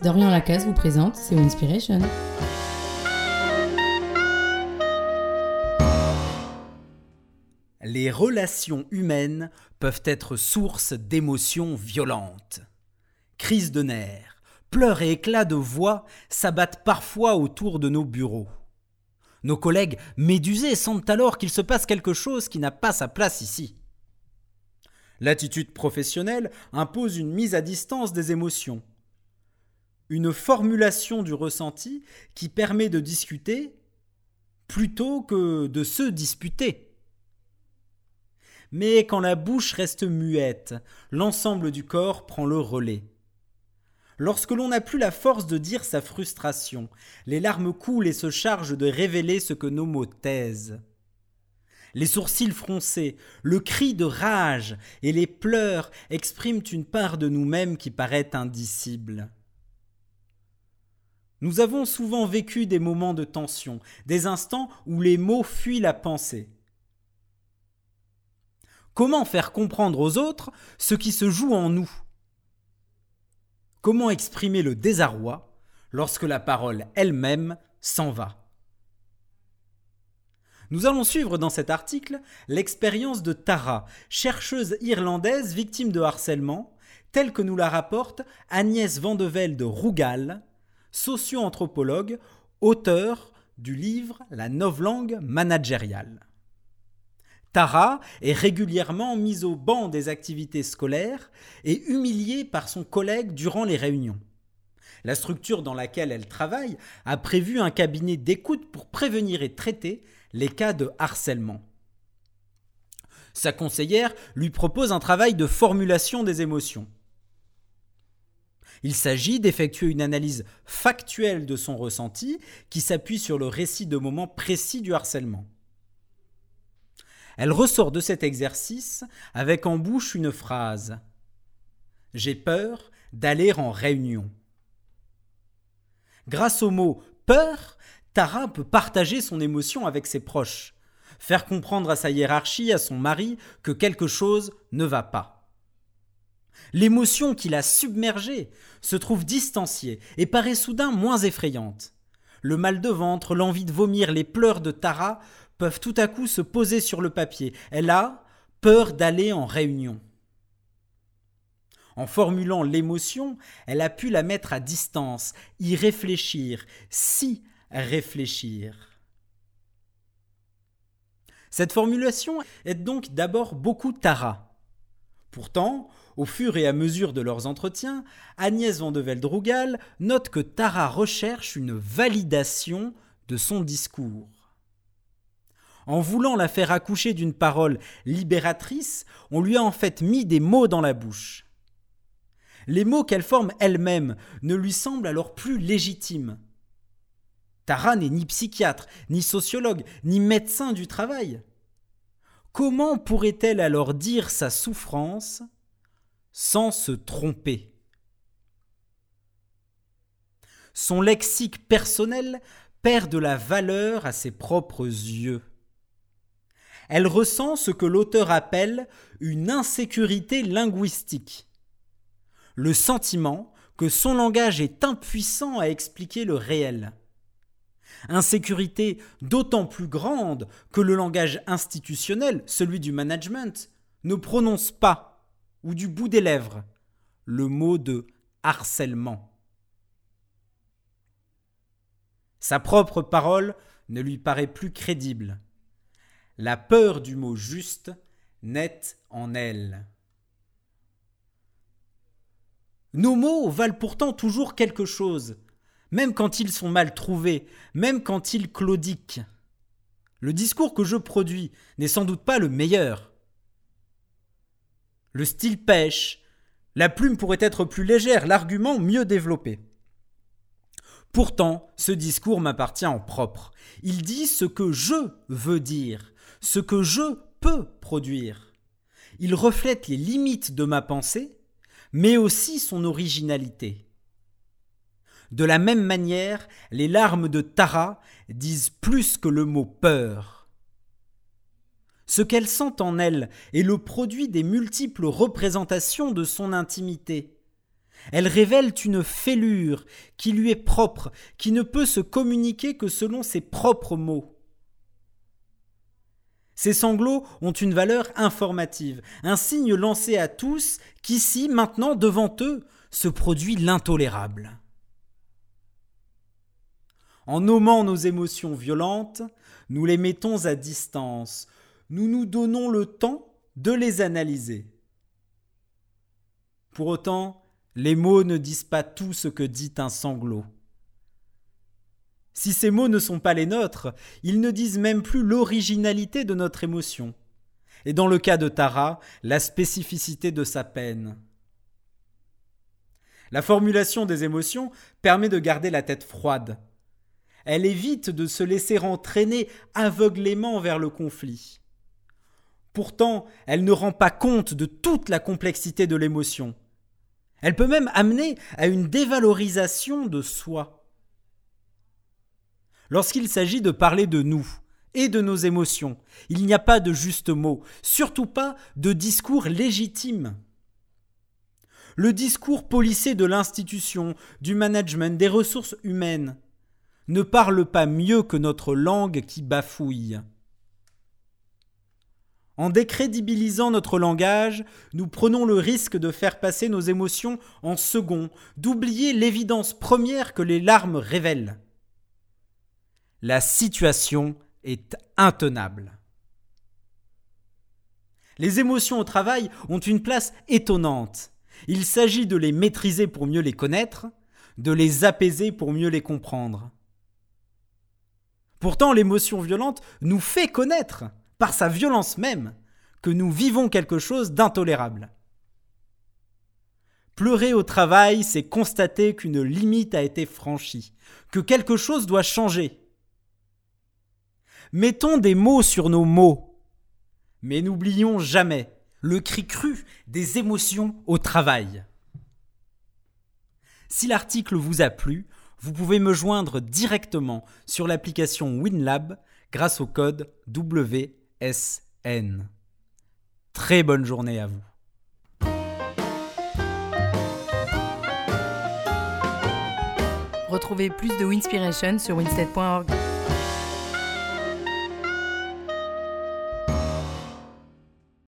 Dorian Lacasse vous présente C'est Inspiration. Les relations humaines peuvent être source d'émotions violentes. Crises de nerfs, pleurs et éclats de voix s'abattent parfois autour de nos bureaux. Nos collègues médusés sentent alors qu'il se passe quelque chose qui n'a pas sa place ici. L'attitude professionnelle impose une mise à distance des émotions, une formulation du ressenti qui permet de discuter plutôt que de se disputer. Mais quand la bouche reste muette, l'ensemble du corps prend le relais. Lorsque l'on n'a plus la force de dire sa frustration, les larmes coulent et se chargent de révéler ce que nos mots taisent. Les sourcils froncés, le cri de rage et les pleurs expriment une part de nous-mêmes qui paraît indicible. Nous avons souvent vécu des moments de tension, des instants où les mots fuient la pensée. Comment faire comprendre aux autres ce qui se joue en nous? Comment exprimer le désarroi lorsque la parole elle-même s'en va? Nous allons suivre dans cet article l'expérience de Tara, chercheuse irlandaise victime de harcèlement, telle que nous la rapporte Agnès Vandevel de Rougal, socio-anthropologue, auteur du livre La novlangue managériale. Tara est régulièrement mise au banc des activités scolaires et humiliée par son collègue durant les réunions. La structure dans laquelle elle travaille a prévu un cabinet d'écoute pour prévenir et traiter les cas de harcèlement. Sa conseillère lui propose un travail de formulation des émotions. Il s'agit d'effectuer une analyse factuelle de son ressenti qui s'appuie sur le récit de moments précis du harcèlement. Elle ressort de cet exercice avec en bouche une phrase J'ai peur d'aller en réunion. Grâce au mot peur, Tara peut partager son émotion avec ses proches, faire comprendre à sa hiérarchie, à son mari, que quelque chose ne va pas. L'émotion qui l'a submergée se trouve distanciée et paraît soudain moins effrayante. Le mal de ventre, l'envie de vomir, les pleurs de Tara peuvent tout à coup se poser sur le papier. Elle a peur d'aller en réunion. En formulant l'émotion, elle a pu la mettre à distance, y réfléchir, si réfléchir. Cette formulation est donc d'abord beaucoup Tara. Pourtant, au fur et à mesure de leurs entretiens, Agnès Van de Veldrougal note que Tara recherche une validation de son discours. En voulant la faire accoucher d'une parole libératrice, on lui a en fait mis des mots dans la bouche. Les mots qu'elle forme elle-même ne lui semblent alors plus légitimes. Tara n'est ni psychiatre, ni sociologue, ni médecin du travail. Comment pourrait-elle alors dire sa souffrance sans se tromper? Son lexique personnel perd de la valeur à ses propres yeux. Elle ressent ce que l'auteur appelle une insécurité linguistique, le sentiment que son langage est impuissant à expliquer le réel. Insécurité d'autant plus grande que le langage institutionnel, celui du management, ne prononce pas ou du bout des lèvres le mot de harcèlement. Sa propre parole ne lui paraît plus crédible. La peur du mot juste naît en elle. Nos mots valent pourtant toujours quelque chose, même quand ils sont mal trouvés, même quand ils claudiquent. Le discours que je produis n'est sans doute pas le meilleur, le style pêche, la plume pourrait être plus légère, l'argument mieux développé. Pourtant, ce discours m'appartient en propre. Il dit ce que je veux dire, ce que je peux produire. Il reflète les limites de ma pensée, mais aussi son originalité. De la même manière, les larmes de Tara disent plus que le mot peur. Ce qu'elle sent en elle est le produit des multiples représentations de son intimité. Elles révèlent une fêlure qui lui est propre, qui ne peut se communiquer que selon ses propres mots. Ces sanglots ont une valeur informative, un signe lancé à tous qu'ici, maintenant, devant eux, se produit l'intolérable. En nommant nos émotions violentes, nous les mettons à distance, nous nous donnons le temps de les analyser. Pour autant, les mots ne disent pas tout ce que dit un sanglot. Si ces mots ne sont pas les nôtres, ils ne disent même plus l'originalité de notre émotion. Et dans le cas de Tara, la spécificité de sa peine. La formulation des émotions permet de garder la tête froide. Elle évite de se laisser entraîner aveuglément vers le conflit. Pourtant, elle ne rend pas compte de toute la complexité de l'émotion. Elle peut même amener à une dévalorisation de soi. Lorsqu'il s'agit de parler de nous et de nos émotions, il n'y a pas de juste mot, surtout pas de discours légitime. Le discours policé de l'institution, du management, des ressources humaines ne parle pas mieux que notre langue qui bafouille. En décrédibilisant notre langage, nous prenons le risque de faire passer nos émotions en second, d'oublier l'évidence première que les larmes révèlent. La situation est intenable. Les émotions au travail ont une place étonnante. Il s'agit de les maîtriser pour mieux les connaître, de les apaiser pour mieux les comprendre. Pourtant, l'émotion violente nous fait connaître, par sa violence même, que nous vivons quelque chose d'intolérable. Pleurer au travail, c'est constater qu'une limite a été franchie, que quelque chose doit changer. Mettons des mots sur nos mots. Mais n'oublions jamais le cri cru des émotions au travail. Si l'article vous a plu, vous pouvez me joindre directement sur l'application WinLab grâce au code WSN. Très bonne journée à vous. Retrouvez plus de Winspiration sur winstead.org.